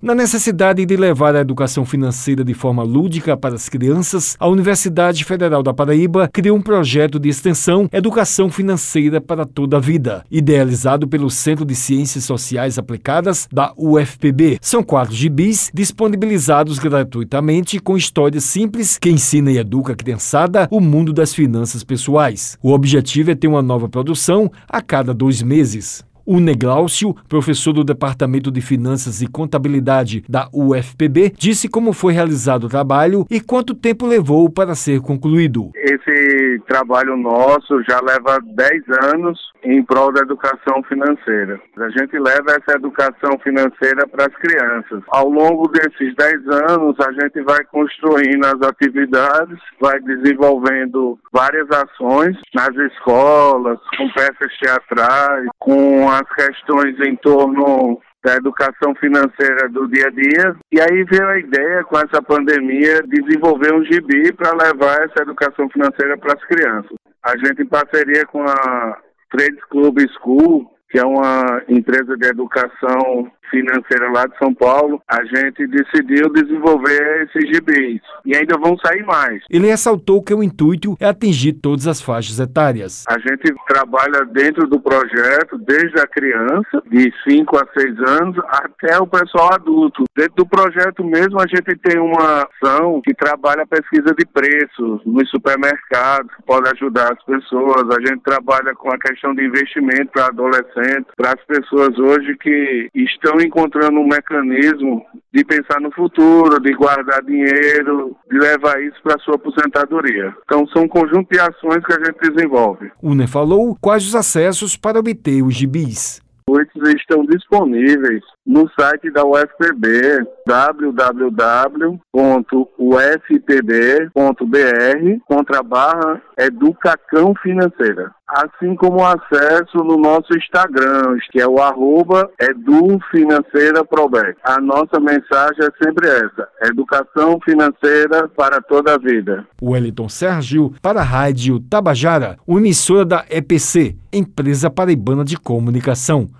Na necessidade de levar a educação financeira de forma lúdica para as crianças, a Universidade Federal da Paraíba criou um projeto de extensão Educação Financeira para Toda a Vida, idealizado pelo Centro de Ciências Sociais Aplicadas da UFPB. São quatro gibis disponibilizados gratuitamente com histórias simples que ensinam e educa a criançada o mundo das finanças pessoais. O objetivo é ter uma nova produção a cada dois meses. O Negláucio, professor do Departamento de Finanças e Contabilidade da UFPB, disse como foi realizado o trabalho e quanto tempo levou para ser concluído. Esse trabalho nosso já leva 10 anos em prol da educação financeira. A gente leva essa educação financeira para as crianças. Ao longo desses 10 anos, a gente vai construindo as atividades, vai desenvolvendo várias ações nas escolas, com peças teatrais, com as questões em torno da educação financeira do dia a dia. E aí veio a ideia, com essa pandemia, desenvolver um gibi para levar essa educação financeira para as crianças. A gente, em parceria com a Trades Club School, que é uma empresa de educação financeira lá de São Paulo, a gente decidiu desenvolver esses gibis. E ainda vão sair mais. Ele ressaltou que o intuito é atingir todas as faixas etárias. A gente trabalha dentro do projeto desde a criança, de 5 a 6 anos, até o pessoal adulto. Dentro do projeto mesmo, a gente tem uma ação que trabalha a pesquisa de preços nos supermercados, que pode ajudar as pessoas. A gente trabalha com a questão de investimento para adolescentes, para as pessoas hoje que estão estão encontrando um mecanismo de pensar no futuro, de guardar dinheiro, de levar isso para a sua aposentadoria. Então, são um conjunto de ações que a gente desenvolve. Une falou quais os acessos para obter os gibis. Muitos estão disponíveis no site da UFPB, www.ufpb.br, contra barra Educacão Financeira. Assim como acesso no nosso Instagram, que é o arroba EduFinanceiraProbec. A nossa mensagem é sempre essa, educação financeira para toda a vida. Wellington Sérgio, para a Rádio Tabajara, emissora da EPC, Empresa Paraibana de Comunicação.